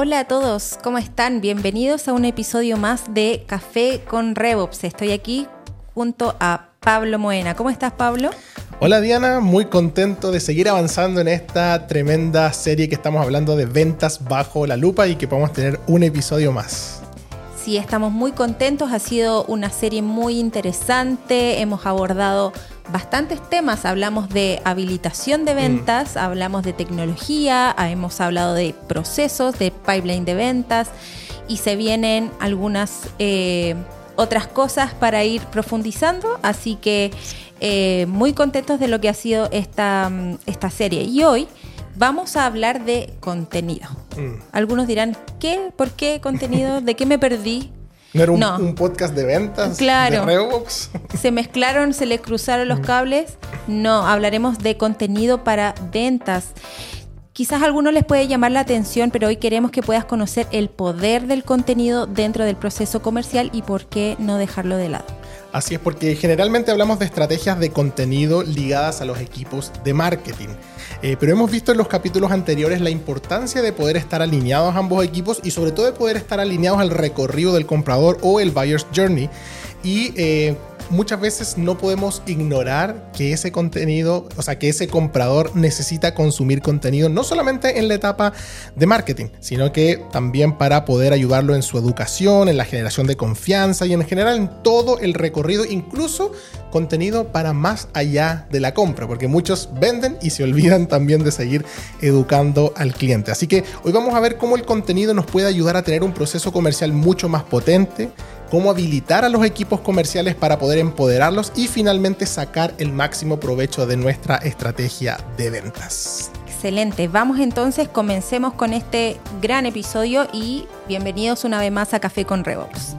Hola a todos, ¿cómo están? Bienvenidos a un episodio más de Café con RevOps. Estoy aquí junto a Pablo Moena. ¿Cómo estás, Pablo? Hola Diana, muy contento de seguir avanzando en esta tremenda serie que estamos hablando de ventas bajo la lupa y que podamos tener un episodio más. Sí, estamos muy contentos, ha sido una serie muy interesante, hemos abordado bastantes temas, hablamos de habilitación de mm. ventas, hablamos de tecnología, hemos hablado de procesos, de pipeline de ventas y se vienen algunas eh, otras cosas para ir profundizando, así que eh, muy contentos de lo que ha sido esta, mm, esta serie. Y hoy vamos a hablar de contenido. Mm. Algunos dirán, ¿qué? ¿Por qué contenido? ¿De qué me perdí? ¿No era un, podcast de ventas? Claro. De se mezclaron, se le cruzaron los cables. No, hablaremos de contenido para ventas. Quizás a algunos les puede llamar la atención, pero hoy queremos que puedas conocer el poder del contenido dentro del proceso comercial y por qué no dejarlo de lado. Así es, porque generalmente hablamos de estrategias de contenido ligadas a los equipos de marketing. Eh, pero hemos visto en los capítulos anteriores la importancia de poder estar alineados ambos equipos y sobre todo de poder estar alineados al recorrido del comprador o el buyer's journey. Y eh, muchas veces no podemos ignorar que ese contenido, o sea, que ese comprador necesita consumir contenido no solamente en la etapa de marketing, sino que también para poder ayudarlo en su educación, en la generación de confianza y en general en todo el recorrido, incluso contenido para más allá de la compra, porque muchos venden y se olvidan también de seguir educando al cliente. Así que hoy vamos a ver cómo el contenido nos puede ayudar a tener un proceso comercial mucho más potente, cómo habilitar a los equipos comerciales para poder empoderarlos y finalmente sacar el máximo provecho de nuestra estrategia de ventas. Excelente, vamos entonces, comencemos con este gran episodio y bienvenidos una vez más a Café con RevOps.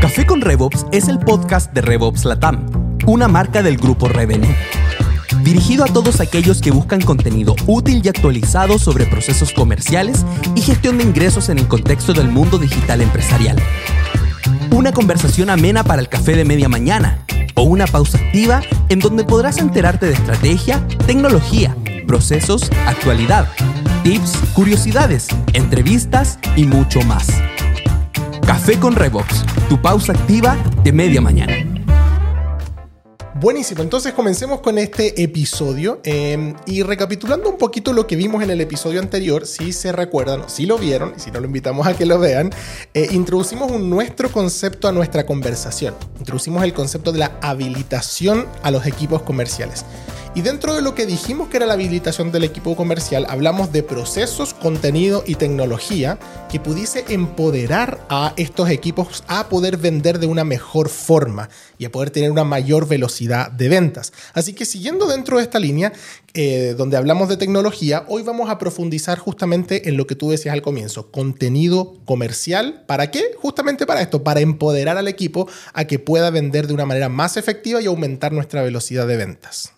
Café con RevOps es el podcast de RevOps Latam, una marca del grupo Revenue dirigido a todos aquellos que buscan contenido útil y actualizado sobre procesos comerciales y gestión de ingresos en el contexto del mundo digital empresarial. Una conversación amena para el café de media mañana o una pausa activa en donde podrás enterarte de estrategia, tecnología, procesos, actualidad, tips, curiosidades, entrevistas y mucho más. Café con Revox, tu pausa activa de media mañana. Buenísimo, entonces comencemos con este episodio em, y recapitulando un poquito lo que vimos en el episodio anterior, si se recuerdan si lo vieron, y si no lo invitamos a que lo vean, eh, introducimos un nuestro concepto a nuestra conversación, introducimos el concepto de la habilitación a los equipos comerciales. Y dentro de lo que dijimos que era la habilitación del equipo comercial, hablamos de procesos, contenido y tecnología que pudiese empoderar a estos equipos a poder vender de una mejor forma y a poder tener una mayor velocidad de ventas. Así que siguiendo dentro de esta línea, eh, donde hablamos de tecnología, hoy vamos a profundizar justamente en lo que tú decías al comienzo, contenido comercial. ¿Para qué? Justamente para esto, para empoderar al equipo a que pueda vender de una manera más efectiva y aumentar nuestra velocidad de ventas.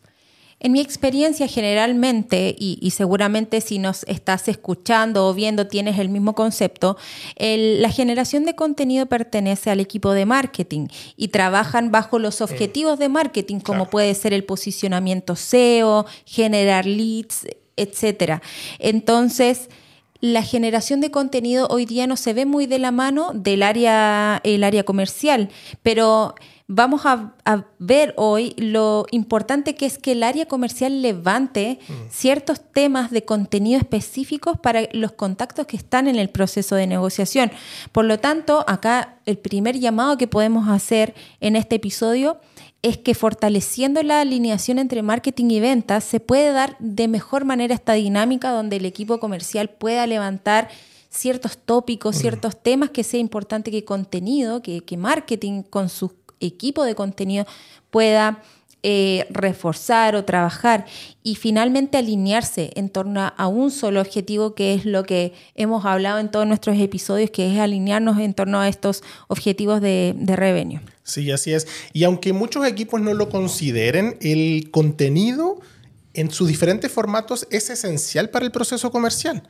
En mi experiencia generalmente, y, seguramente si nos estás escuchando o viendo tienes el mismo concepto, la generación de contenido pertenece al equipo de marketing y trabajan bajo los objetivos de marketing, como puede ser el posicionamiento SEO, generar leads, etc. Entonces, la generación de contenido hoy día no se ve muy de la mano del área, el área comercial, pero vamos a, ver hoy lo importante que es que el área comercial levante mm. ciertos temas de contenido específicos para los contactos que están en el proceso de negociación. Por lo tanto, acá el primer llamado que podemos hacer en este episodio es que fortaleciendo la alineación entre marketing y ventas se puede dar de mejor manera esta dinámica donde el equipo comercial pueda levantar ciertos tópicos, mm. ciertos temas que sea importante que contenido, que, que marketing con sus equipo de contenido pueda eh, reforzar o trabajar y finalmente alinearse en torno a un solo objetivo, que es lo que hemos hablado en todos nuestros episodios, que es alinearnos en torno a estos objetivos de, de revenue. Sí, así es. Y aunque muchos equipos no lo consideren, el contenido en sus diferentes formatos es esencial para el proceso comercial.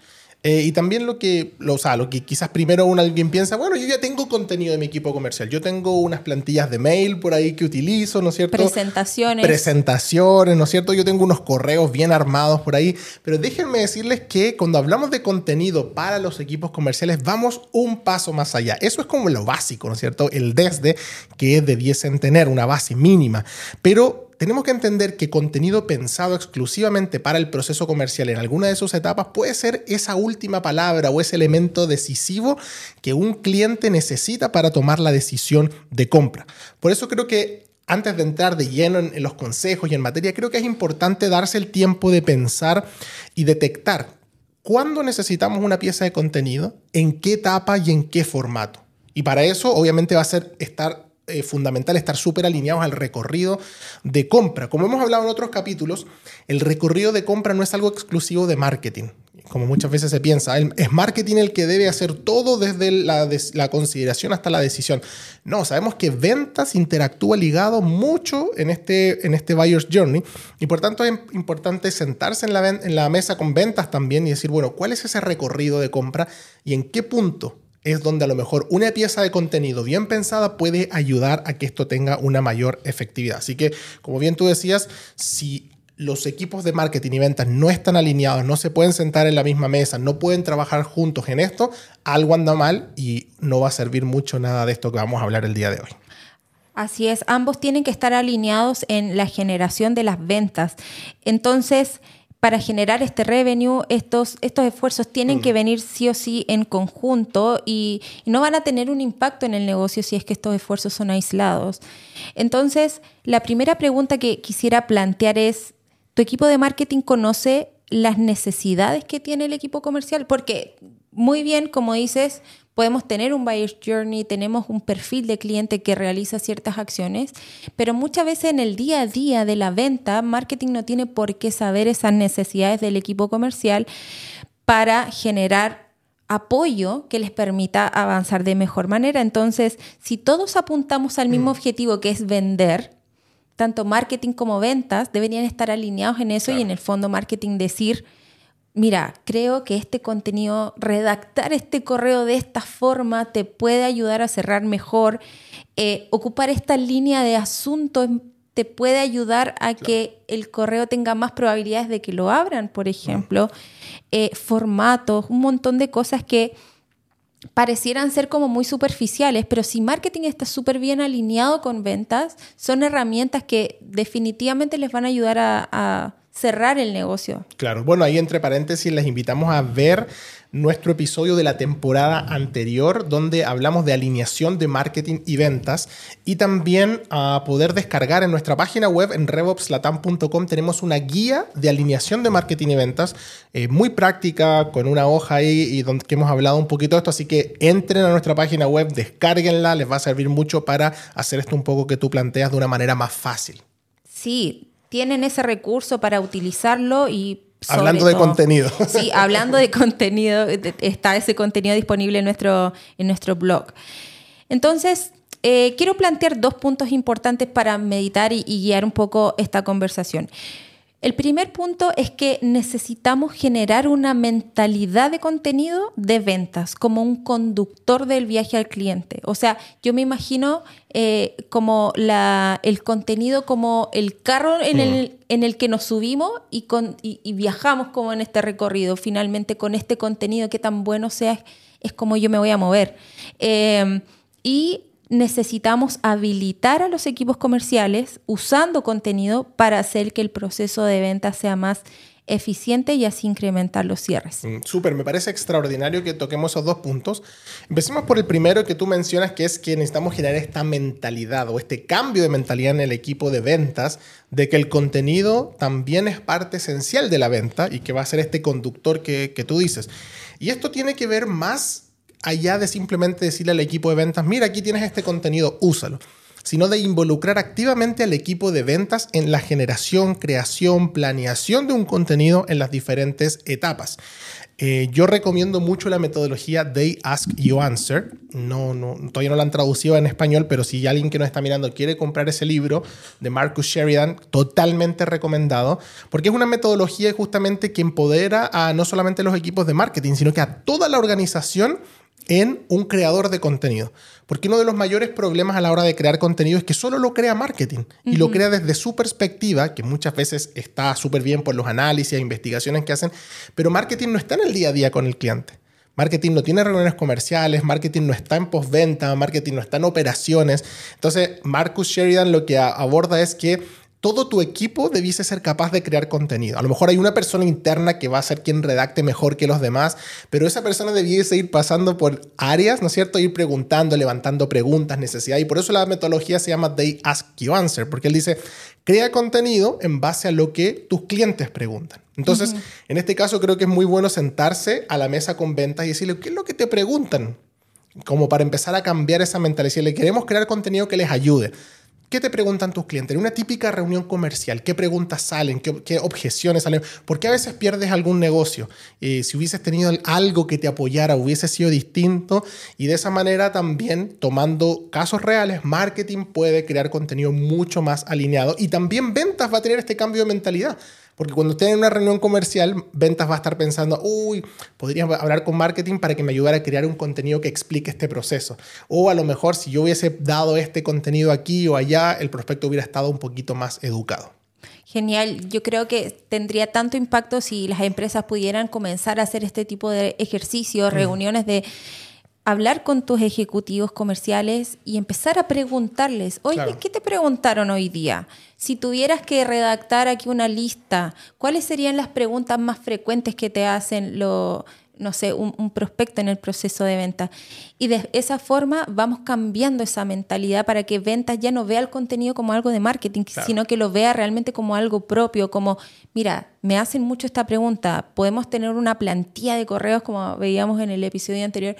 Eh, y también lo que, lo, o sea, lo que quizás primero un, alguien piensa, bueno, yo ya tengo contenido de mi equipo comercial, yo tengo unas plantillas de mail por ahí que utilizo, ¿no es cierto? Presentaciones. Presentaciones, ¿no es cierto? Yo tengo unos correos bien armados por ahí, pero déjenme decirles que cuando hablamos de contenido para los equipos comerciales, vamos un paso más allá. Eso es como lo básico, ¿no es cierto? El desde que debiesen tener una base mínima, pero tenemos que entender que contenido pensado exclusivamente para el proceso comercial en alguna de sus etapas puede ser esa última palabra o ese elemento decisivo que un cliente necesita para tomar la decisión de compra. Por eso creo que antes de entrar de lleno en, los consejos y en materia, creo que es importante darse el tiempo de pensar y detectar cuándo necesitamos una pieza de contenido, en qué etapa y en qué formato. Y para eso, obviamente, va a ser estar eh, fundamental estar súper alineados al recorrido de compra. Como hemos hablado en otros capítulos, el recorrido de compra no es algo exclusivo de marketing, como muchas veces se piensa. Es marketing el que debe hacer todo desde la, consideración hasta la decisión. No, sabemos que ventas interactúa ligado mucho en este, en este buyer's journey y por tanto es importante sentarse en la mesa con ventas también y decir, bueno, ¿cuál es ese recorrido de compra y en qué punto es donde a lo mejor una pieza de contenido bien pensada puede ayudar a que esto tenga una mayor efectividad. Así que, como bien tú decías, si los equipos de marketing y ventas no están alineados, no se pueden sentar en la misma mesa, no pueden trabajar juntos en esto, algo anda mal y no va a servir mucho nada de esto que vamos a hablar el día de hoy. Así es, ambos tienen que estar alineados en la generación de las ventas. Entonces, para generar este revenue, estos, estos esfuerzos tienen que venir sí o sí en conjunto y, no van a tener un impacto en el negocio si es que estos esfuerzos son aislados. Entonces, la primera pregunta que quisiera plantear es, ¿tu equipo de marketing conoce las necesidades que tiene el equipo comercial? Porque muy bien, como dices, Podemos tener un buyer's journey, tenemos un perfil de cliente que realiza ciertas acciones, pero muchas veces en el día a día de la venta, marketing no tiene por qué saber esas necesidades del equipo comercial para generar apoyo que les permita avanzar de mejor manera. Entonces, si todos apuntamos al mismo mm. objetivo que es vender, tanto marketing como ventas deberían estar alineados en eso y en el fondo marketing decir, mira, creo que este contenido, redactar este correo de esta forma te puede ayudar a cerrar mejor. Eh, ocupar esta línea de asuntos te puede ayudar a que el correo tenga más probabilidades de que lo abran, por ejemplo. Eh, formatos, un montón de cosas que parecieran ser como muy superficiales, pero si marketing está súper bien alineado con ventas, son herramientas que definitivamente les van a ayudar a cerrar el negocio. Claro, bueno, ahí entre paréntesis les invitamos a ver nuestro episodio de la temporada anterior donde hablamos de alineación de marketing y ventas y también a poder descargar en nuestra página web en revopslatam.com tenemos una guía de alineación de marketing y ventas eh, muy práctica con una hoja ahí y donde hemos hablado un poquito de esto así que entren a nuestra página web descárguenla les va a servir mucho para hacer esto un poco que tú planteas de una manera más fácil sí tienen ese recurso para utilizarlo y... Hablando de contenido. Sí, hablando de contenido, está ese contenido disponible en nuestro, en nuestro blog. Entonces, eh, quiero plantear dos puntos importantes para meditar y guiar un poco esta conversación. El primer punto es que necesitamos generar una mentalidad de contenido de ventas como un conductor del viaje al cliente. O sea, yo me imagino eh, como el contenido como el carro en, el, que nos subimos y, viajamos como en este recorrido. Finalmente, con este contenido que tan bueno sea, es como yo me voy a mover. Eh, y necesitamos habilitar a los equipos comerciales usando contenido para hacer que el proceso de venta sea más eficiente y así incrementar los cierres. Mm, súper, me parece extraordinario que toquemos esos dos puntos. Empecemos por el primero que tú mencionas, que es que necesitamos generar esta mentalidad o este cambio de mentalidad en el equipo de ventas, de que el contenido también es parte esencial de la venta y que va a ser este conductor que, que tú dices. Y esto tiene que ver más allá de simplemente decirle al equipo de ventas, mira, aquí tienes este contenido, úsalo. sino de involucrar activamente al equipo de ventas en la generación, creación, planeación de un contenido en las diferentes etapas. Eh, yo recomiendo mucho la metodología They Ask You Answer. No, no, todavía no la han traducido en español, pero si alguien que nos está mirando quiere comprar ese libro de Marcus Sheridan, totalmente recomendado, porque es una metodología justamente que empodera a no solamente los equipos de marketing, sino que a toda la organización en un creador de contenido. Porque uno de los mayores problemas a la hora de crear contenido es que solo lo crea marketing y lo crea desde su perspectiva, que muchas veces está súper bien por los análisis e investigaciones que hacen, pero marketing no está en el día a día con el cliente. Marketing no tiene reuniones comerciales, marketing no está en postventa, marketing no está en operaciones. Entonces, Marcus Sheridan lo que aborda es que todo tu equipo debiese ser capaz de crear contenido. A lo mejor hay una persona interna que va a ser quien redacte mejor que los demás, pero esa persona debiese ir pasando por áreas, ¿no es cierto? Ir preguntando, levantando preguntas, necesidades. Y por eso la metodología se llama They Ask You Answer, porque él dice, crea contenido en base a lo que tus clientes preguntan. Entonces, en este caso creo que es muy bueno sentarse a la mesa con ventas y decirle, ¿qué es lo que te preguntan? Como para empezar a cambiar esa mentalidad. Le queremos crear contenido que les ayude. ¿Qué te preguntan tus clientes? En una típica reunión comercial, ¿qué preguntas salen? ¿Qué, objeciones salen? ¿Por qué a veces pierdes algún negocio? Eh, si hubieses tenido algo que te apoyara, hubiese sido distinto. Y de esa manera también, tomando casos reales, marketing puede crear contenido mucho más alineado. Y también ventas va a tener este cambio de mentalidad. Porque cuando esté en una reunión comercial, ventas va a estar pensando, uy, podría hablar con marketing para que me ayudara a crear un contenido que explique este proceso. O a lo mejor si yo hubiese dado este contenido aquí o allá, el prospecto hubiera estado un poquito más educado. Genial. Yo creo que tendría tanto impacto si las empresas pudieran comenzar a hacer este tipo de ejercicios, reuniones de hablar con tus ejecutivos comerciales y empezar a preguntarles, oye, ¿qué te preguntaron hoy día? Si tuvieras que redactar aquí una lista, ¿cuáles serían las preguntas más frecuentes que te hacen lo, no sé, un, prospecto en el proceso de venta? Y de esa forma vamos cambiando esa mentalidad para que ventas ya no vea el contenido como algo de marketing, sino que lo vea realmente como algo propio, como, mira, me hacen mucho esta pregunta, podemos tener una plantilla de correos como veíamos en el episodio anterior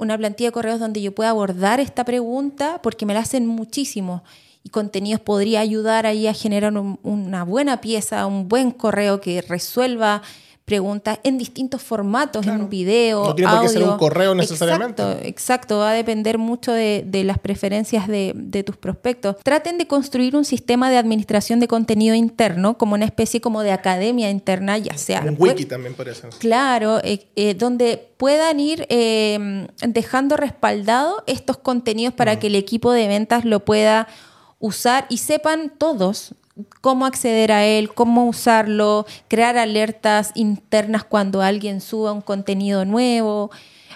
una plantilla de correos donde yo pueda abordar esta pregunta porque me la hacen muchísimo. Y contenidos podría ayudar ahí a generar una buena pieza, un buen correo que resuelva preguntas en distintos formatos, en video, No tiene por qué ser un correo necesariamente. Exacto, exacto, va a depender mucho de, las preferencias de, tus prospectos. Traten de construir un sistema de administración de contenido interno, como una especie como de academia interna, ya sea... Un wiki también por eso. Claro, eh, eh, donde puedan ir eh, dejando respaldado estos contenidos para mm. que el equipo de ventas lo pueda usar y sepan todos cómo acceder a él, cómo usarlo, crear alertas internas cuando alguien suba un contenido nuevo.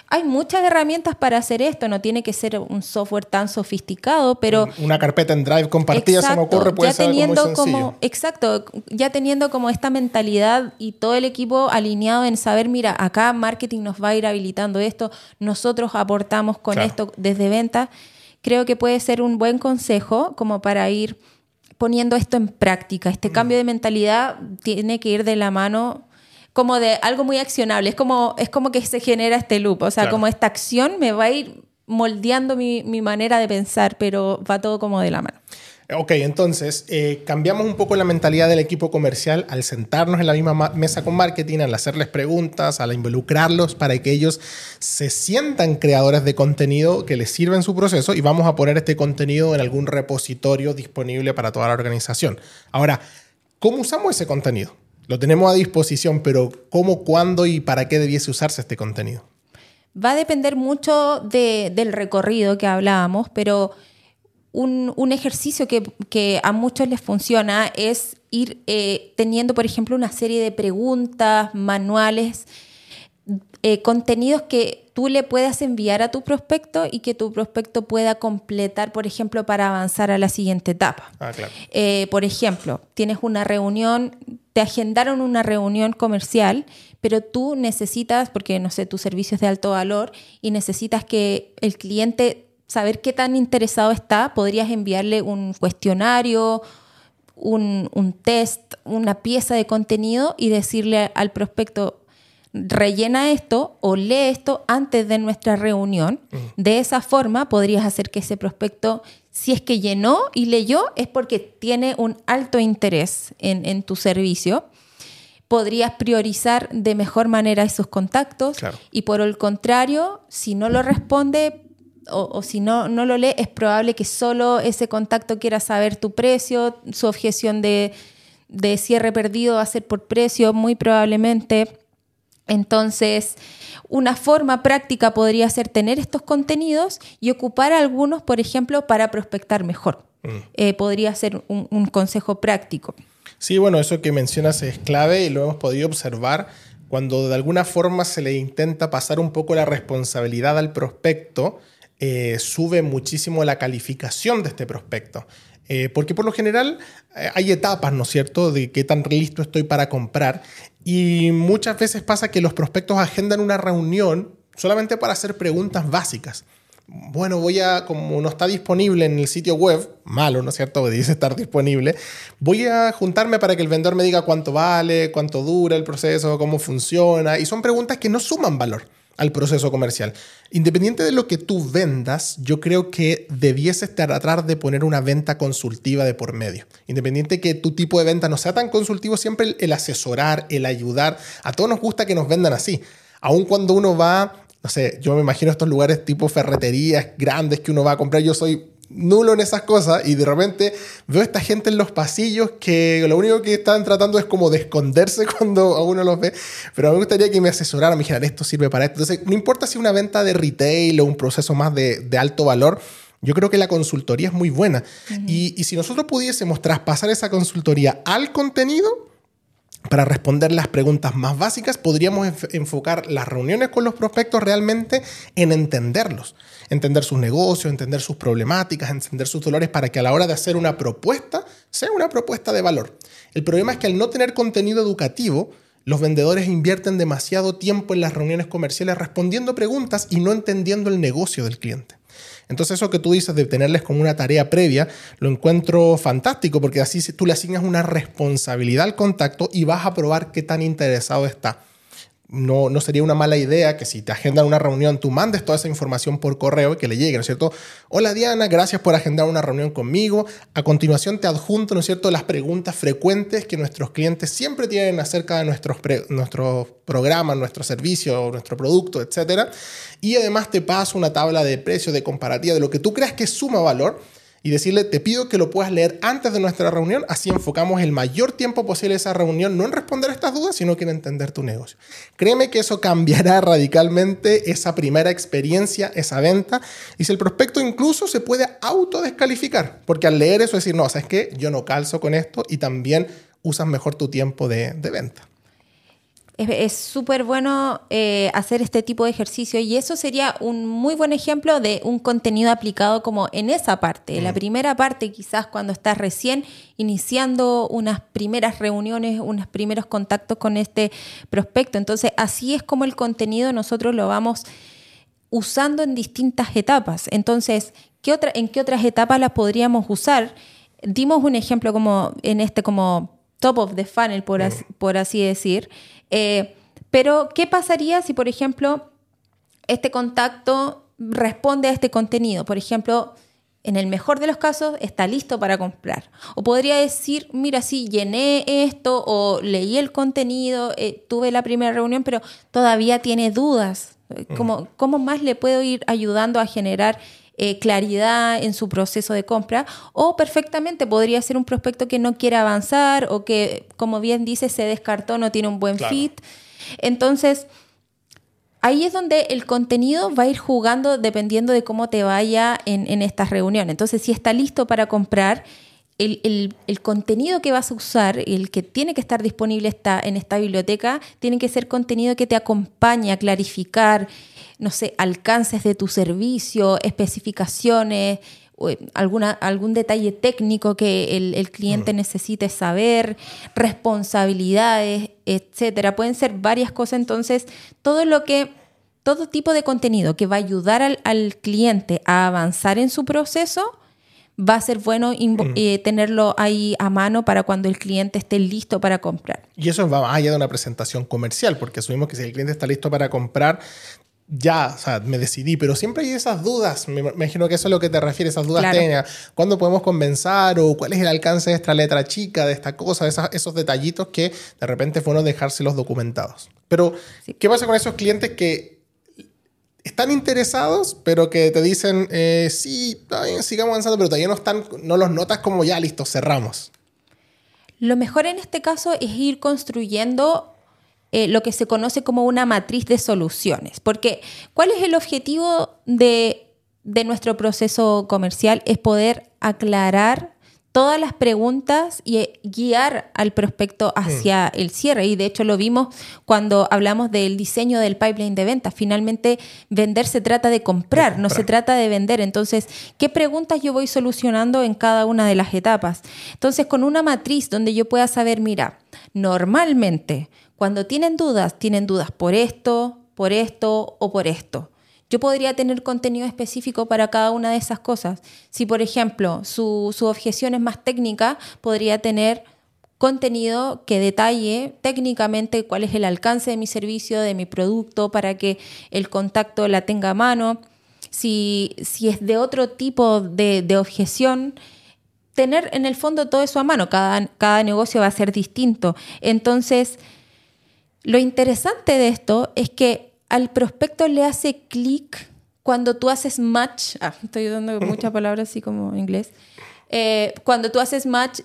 Hay muchas herramientas para hacer esto, no tiene que ser un software tan sofisticado, pero... Una carpeta en Drive compartida se me ocurre, puede ya teniendo como, Exacto, ya teniendo como esta mentalidad y todo el equipo alineado en saber, mira, acá marketing nos va a ir habilitando esto, nosotros aportamos con esto desde venta, creo que puede ser un buen consejo como para ir poniendo esto en práctica. Este mm. cambio de mentalidad tiene que ir de la mano como de algo muy accionable. Es como, es como que se genera este loop. O sea, como esta acción me va a ir moldeando mi, mi manera de pensar, pero va todo como de la mano. Ok, entonces eh, cambiamos un poco la mentalidad del equipo comercial al sentarnos en la misma mesa con marketing, al hacerles preguntas, al involucrarlos para que ellos se sientan creadores de contenido que les sirva en su proceso y vamos a poner este contenido en algún repositorio disponible para toda la organización. Ahora, ¿cómo usamos ese contenido? Lo tenemos a disposición, pero ¿cómo, cuándo y para qué debiese usarse este contenido? Va a depender mucho del recorrido que hablábamos, pero un, ejercicio que, a muchos les funciona es ir eh, teniendo, por ejemplo, una serie de preguntas, manuales, eh, contenidos que tú le puedas enviar a tu prospecto y que tu prospecto pueda completar, por ejemplo, para avanzar a la siguiente etapa. Ah, claro. Eh, por ejemplo, tienes una reunión, te agendaron una reunión comercial, pero tú necesitas, porque no sé, tu servicio es de alto valor y necesitas que el cliente saber qué tan interesado está, podrías enviarle un cuestionario, un, test, una pieza de contenido y decirle al prospecto, rellena esto o lee esto antes de nuestra reunión. Mm. De esa forma podrías hacer que ese prospecto si es que llenó y leyó, es porque tiene un alto interés en, tu servicio. Podrías priorizar de mejor manera esos contactos y por el contrario, si no lo responde, o, si no, no lo lee, es probable que solo ese contacto quiera saber tu precio, su objeción de, de cierre perdido va a ser por precio, muy probablemente. Entonces, una forma práctica podría ser tener estos contenidos y ocupar algunos, por ejemplo, para prospectar mejor. Mm. Eh, podría ser un, consejo práctico. Sí, bueno, eso que mencionas es clave y lo hemos podido observar cuando de alguna forma se le intenta pasar un poco la responsabilidad al prospecto, eh, sube muchísimo la calificación de este prospecto. Eh, porque por lo general hay etapas, ¿no es cierto?, de qué tan listo estoy para comprar. Y muchas veces pasa que los prospectos agendan una reunión solamente para hacer preguntas básicas. Bueno, voy a, como no está disponible en el sitio web, malo, ¿no es cierto? Dice estar disponible, voy a juntarme para que el vendedor me diga cuánto vale, cuánto dura el proceso, cómo funciona. Y son preguntas que no suman valor al proceso comercial. Independiente de lo que tú vendas, yo creo que debieses tratar de poner una venta consultiva de por medio. Independiente que tu tipo de venta no sea tan consultivo, siempre el, asesorar, el ayudar, a todos nos gusta que nos vendan así. Aun cuando uno va, no sé, yo me imagino estos lugares tipo ferreterías grandes que uno va a comprar, yo soy nulo en esas cosas y de repente veo a esta gente en los pasillos que lo único que están tratando es como de esconderse cuando a uno los ve, pero me gustaría que me asesoraran, me dijeran, esto sirve para esto. Entonces, no importa si una venta de retail o un proceso más de, alto valor, yo creo que la consultoría es muy buena. y, y si nosotros pudiésemos traspasar esa consultoría al contenido, para responder las preguntas más básicas, podríamos enfocar las reuniones con los prospectos realmente en entenderlos, entender sus negocios, entender sus problemáticas, entender sus dolores para que a la hora de hacer una propuesta sea una propuesta de valor. El problema es que al no tener contenido educativo, los vendedores invierten demasiado tiempo en las reuniones comerciales respondiendo preguntas y no entendiendo el negocio del cliente. Entonces eso que tú dices de tenerles como una tarea previa, lo encuentro fantástico porque así tú le asignas una responsabilidad al contacto y vas a probar qué tan interesado está no, no, sería una mala idea que si te agendan una reunión, tú mandes toda esa información por correo y que le llegue, ¿no es cierto? Hola Diana, gracias por agendar una reunión conmigo. A continuación te adjunto, ¿no es cierto?, las preguntas frecuentes que nuestros clientes siempre tienen acerca de nuestros, nuestros programas, nuestro servicio, nuestro producto, etc. Y además te paso una tabla de precios, de comparativa, de lo que tú creas que suma valor y decirle, te pido que lo puedas leer antes de nuestra reunión, así enfocamos el mayor tiempo posible esa reunión, no en responder estas dudas, sino que en entender tu negocio. Créeme que eso cambiará radicalmente esa primera experiencia, esa venta, y si el prospecto incluso se puede autodescalificar, porque al leer eso decir, no, sabes que yo no calzo con esto y también usas mejor tu tiempo de, de venta es súper bueno eh, hacer este tipo de ejercicio y eso sería un muy buen ejemplo de un contenido aplicado como en esa parte. La mm. primera parte quizás cuando estás recién iniciando unas primeras reuniones, unos primeros contactos con este prospecto. Entonces así es como el contenido nosotros lo vamos usando en distintas etapas. Entonces, ¿qué otra, ¿en qué otras etapas las podríamos usar? Dimos un ejemplo como en este como top of the funnel, por, por así decir. Eh, pero, ¿qué pasaría si, por ejemplo, este contacto responde a este contenido? Por ejemplo, en el mejor de los casos, está listo para comprar. O podría decir, mira, sí, llené esto o leí el contenido, eh, tuve la primera reunión, pero todavía tiene dudas. Mm. ¿Cómo, ¿Cómo, más le puedo ir ayudando a generar eh, claridad en su proceso de compra? O perfectamente podría ser un prospecto que no quiere avanzar o que, como bien dice, se descartó, no tiene un buen fit. Entonces, ahí es donde el contenido va a ir jugando dependiendo de cómo te vaya en, en estas reuniones. Entonces, si está listo para comprar, el, el, contenido que vas a usar, el que tiene que estar disponible está en esta biblioteca, tiene que ser contenido que te acompañe a clarificar, no sé, alcances de tu servicio, especificaciones, eh, alguna, algún detalle técnico que el, cliente mm. necesite saber, responsabilidades, etcétera. Pueden ser varias cosas. Entonces, todo lo que, todo tipo de contenido que va a ayudar al, al cliente a avanzar en su proceso, va a ser bueno mm. eh, tenerlo ahí a mano para cuando el cliente esté listo para comprar. Y eso va más allá de una presentación comercial, porque asumimos que si el cliente está listo para comprar, ya, o sea, me decidí, pero siempre hay esas dudas, me imagino que eso es lo que te refiere, esas dudas técnicas. ¿Cuándo podemos comenzar o cuál es el alcance de esta letra chica, de esta cosa, esos detallitos que de repente fue bueno dejárselos documentados? Pero, ¿qué pasa con esos clientes que están interesados, pero que te dicen, eh, sí, bien, sigamos avanzando, pero todavía no, están, no los notas como ya, listo, cerramos? Lo mejor en este caso es ir construyendo eh, lo que se conoce como una matriz de soluciones. Porque, ¿cuál es el objetivo de, de nuestro proceso comercial? Es poder aclarar todas las preguntas y eh, guiar al prospecto hacia el cierre. Y de hecho lo vimos cuando hablamos del diseño del pipeline de ventas. Finalmente, vender se trata de comprar, no se trata de vender. Entonces, ¿qué preguntas yo voy solucionando en cada una de las etapas? Entonces, con una matriz donde yo pueda saber, mira, normalmente cuando tienen dudas, tienen dudas por esto, por esto o por esto. Yo podría tener contenido específico para cada una de esas cosas. Si, por ejemplo, su, objeción es más técnica, podría tener contenido que detalle técnicamente cuál es el alcance de mi servicio, de mi producto, para que el contacto la tenga a mano. Si, si es de otro tipo de, de, objeción, tener en el fondo todo eso a mano. Cada, cada negocio va a ser distinto. Entonces, lo interesante de esto es que al prospecto le hace clic cuando tú haces match, ah, estoy dando muchas palabras así como inglés, eh, cuando tú haces match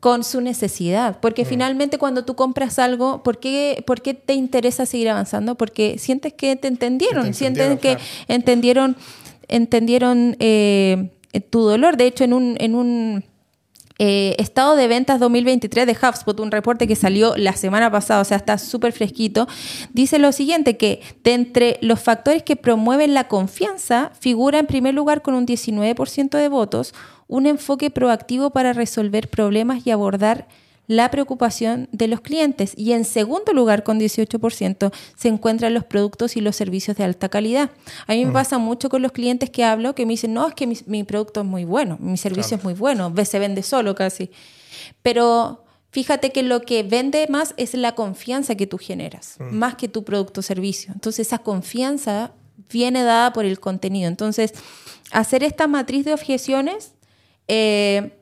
con su necesidad, porque mm. finalmente cuando tú compras algo, ¿por qué, ¿por qué, te interesa seguir avanzando? Porque sientes que te entendieron, sientes que entendieron, entendieron eh, tu dolor. De hecho, en un, en un eh, estado de ventas 2023 de HubSpot, un reporte que salió la semana pasada, o sea, está súper fresquito, dice lo siguiente, que de entre los factores que promueven la confianza, figura en primer lugar con un 19% de votos, un enfoque proactivo para resolver problemas y abordar la preocupación de los clientes. Y en segundo lugar, con 18%, se encuentran los productos y los servicios de alta calidad. A mí me mm. pasa mucho con los clientes que hablo que me dicen, no, es que mi, producto es muy bueno, mi servicio es muy bueno, se vende solo casi. Pero fíjate que lo que vende más es la confianza que tú generas, mm. más que tu producto o servicio. Entonces esa confianza viene dada por el contenido. Entonces, hacer esta matriz de objeciones... Eh,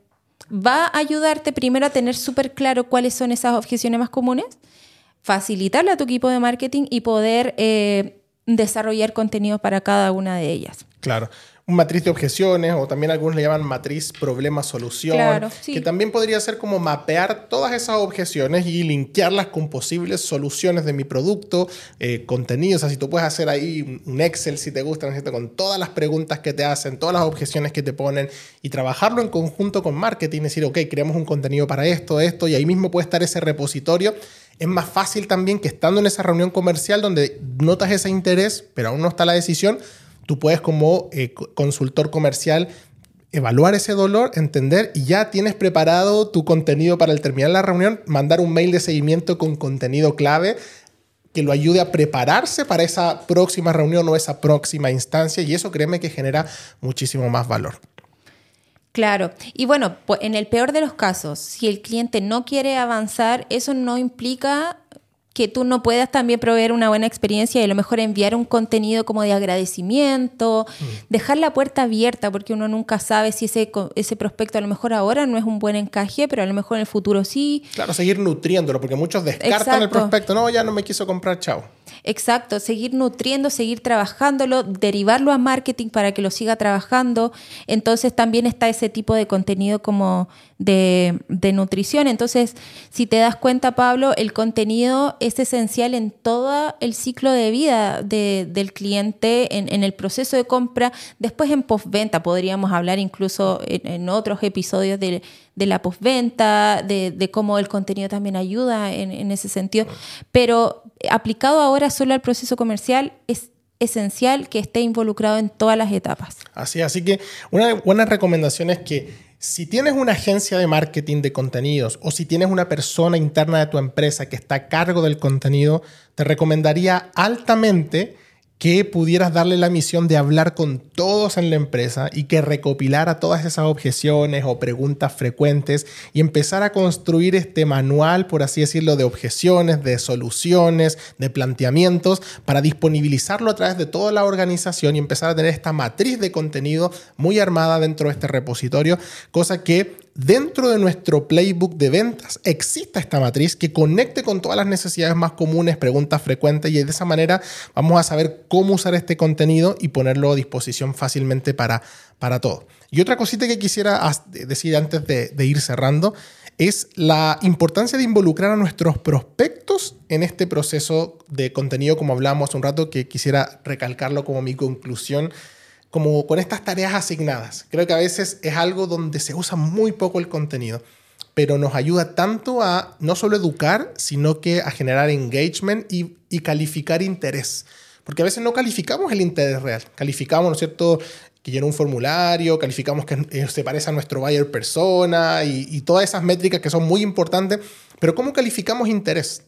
va a ayudarte primero a tener súper claro cuáles son esas objeciones más comunes, facilitarle a tu equipo de marketing y poder eh, desarrollar contenido para cada una de ellas. Claro matriz de objeciones o también algunos le llaman matriz problema-solución, que también podría ser como mapear todas esas objeciones y linkearlas con posibles soluciones de mi producto, eh, contenidos, o sea, si tú puedes hacer ahí un Excel si te gusta, con todas las preguntas que te hacen, todas las objeciones que te ponen y trabajarlo en conjunto con marketing, decir, ok, creamos un contenido para esto, esto, y ahí mismo puede estar ese repositorio. Es más fácil también que estando en esa reunión comercial donde notas ese interés, pero aún no está la decisión, Tú puedes como eh, consultor comercial evaluar ese dolor, entender y ya tienes preparado tu contenido para el terminar la reunión, mandar un mail de seguimiento con contenido clave que lo ayude a prepararse para esa próxima reunión o esa próxima instancia y eso créeme que genera muchísimo más valor. Claro, y bueno, pues en el peor de los casos, si el cliente no quiere avanzar, eso no implica que tú no puedas también proveer una buena experiencia y a lo mejor enviar un contenido como de agradecimiento, mm. dejar la puerta abierta porque uno nunca sabe si ese, ese prospecto a lo mejor ahora no es un buen encaje, pero a lo mejor en el futuro sí. Claro, seguir nutriéndolo porque muchos descartan el prospecto, no, ya no me quiso comprar, chao. Exacto, seguir nutriendo, seguir trabajándolo, derivarlo a marketing para que lo siga trabajando. Entonces también está ese tipo de contenido como de, nutrición. Entonces, si te das cuenta, Pablo, el contenido es esencial en todo el ciclo de vida del cliente, en, el proceso de compra, después en postventa. Podríamos hablar incluso en, otros episodios de, la postventa, de, de cómo el contenido también ayuda en, en ese sentido. Pero aplicado ahora solo al proceso comercial es esencial que esté involucrado en todas las etapas. Así, así que una buena recomendación es que si tienes una agencia de marketing de contenidos o si tienes una persona interna de tu empresa que está a cargo del contenido, te recomendaría altamente que pudieras darle la misión de hablar con todos en la empresa y que recopilara todas esas objeciones o preguntas frecuentes y empezar a construir este manual, por así decirlo, de objeciones, de soluciones, de planteamientos para disponibilizarlo a través de toda la organización y empezar a tener esta matriz de contenido muy armada dentro de este repositorio, cosa que dentro de nuestro playbook de ventas exista esta matriz que conecte con todas las necesidades más comunes, preguntas frecuentes y de esa manera vamos a saber cómo usar este contenido y ponerlo a disposición fácilmente para, para todo. Y otra cosita que quisiera decir antes de, de ir cerrando es la importancia de involucrar a nuestros prospectos en este proceso de contenido, como hablamos hace un rato, que quisiera recalcarlo como mi conclusión como con estas tareas asignadas. Creo que a veces es algo donde se usa muy poco el contenido, pero nos ayuda tanto a no solo educar, sino que a generar engagement y, calificar interés. Porque a veces no calificamos el interés real, calificamos, ¿no es cierto?, que llena un formulario, calificamos que eh, se parece a nuestro buyer persona y, y todas esas métricas que son muy importantes, pero ¿cómo calificamos interés?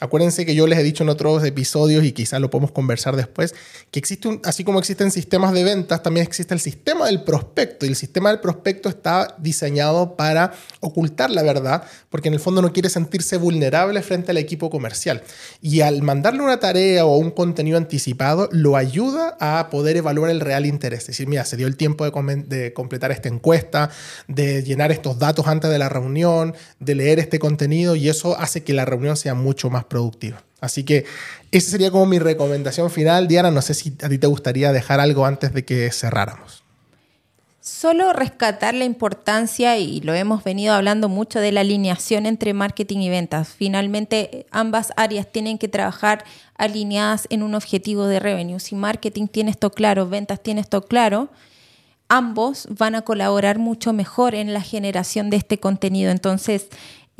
Acuérdense que yo les he dicho en otros episodios y quizás lo podemos conversar después, que existe un, así como existen sistemas de ventas, también existe el sistema del prospecto y el sistema del prospecto está diseñado para ocultar la verdad, porque en el fondo no quiere sentirse vulnerable frente al equipo comercial. Y al mandarle una tarea o un contenido anticipado, lo ayuda a poder evaluar el real interés. Es decir, mira, se dio el tiempo de, de completar esta encuesta, de llenar estos datos antes de la reunión, de leer este contenido y eso hace que la reunión sea mucho más productiva. Así que esa sería como mi recomendación final. Diana, no sé si a ti te gustaría dejar algo antes de que cerráramos. Solo rescatar la importancia, y lo hemos venido hablando mucho, de la alineación entre marketing y ventas. Finalmente, ambas áreas tienen que trabajar alineadas en un objetivo de revenue. Si marketing tiene esto claro, ventas tiene esto claro, ambos van a colaborar mucho mejor en la generación de este contenido. Entonces,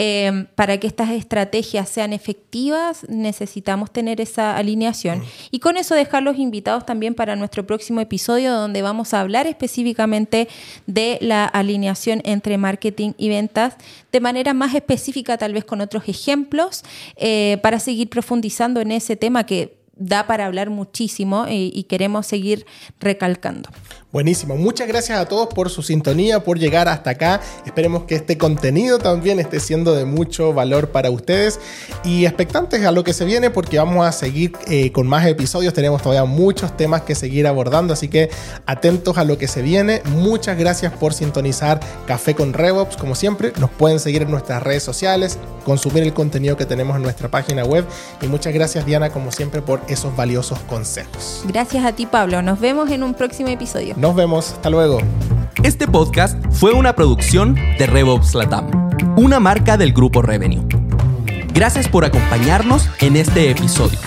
Em, para que estas estrategias sean efectivas, necesitamos tener esa alineación. Mm. Y con eso dejarlos invitados también para nuestro próximo episodio, donde vamos a hablar específicamente de la alineación entre marketing y ventas, de manera más específica, tal vez con otros ejemplos, eh, para seguir profundizando en ese tema que da para hablar muchísimo eh, y queremos seguir recalcando. Buenísimo, muchas gracias a todos por su sintonía, por llegar hasta acá. Esperemos que este contenido también esté siendo de mucho valor para ustedes y expectantes a lo que se viene porque vamos a seguir eh, con más episodios. Tenemos todavía muchos temas que seguir abordando, así que atentos a lo que se viene. Muchas gracias por sintonizar Café con RevOps. Como siempre, nos pueden seguir en nuestras redes sociales, consumir el contenido que tenemos en nuestra página web y muchas gracias Diana, como siempre, por esos valiosos consejos. Gracias a ti, Pablo. Nos vemos en un próximo episodio. Nos vemos, hasta luego. Este podcast fue una producción de RevOps Latam, una marca del grupo Revenue. Gracias por acompañarnos en este episodio.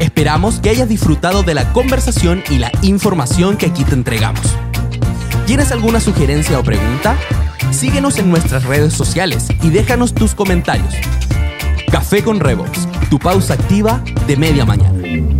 Esperamos que hayas disfrutado de la conversación y la información que aquí te entregamos. ¿Tienes alguna sugerencia o pregunta? Síguenos en nuestras redes sociales y déjanos tus comentarios. Café con RevOps, tu pausa activa de media mañana.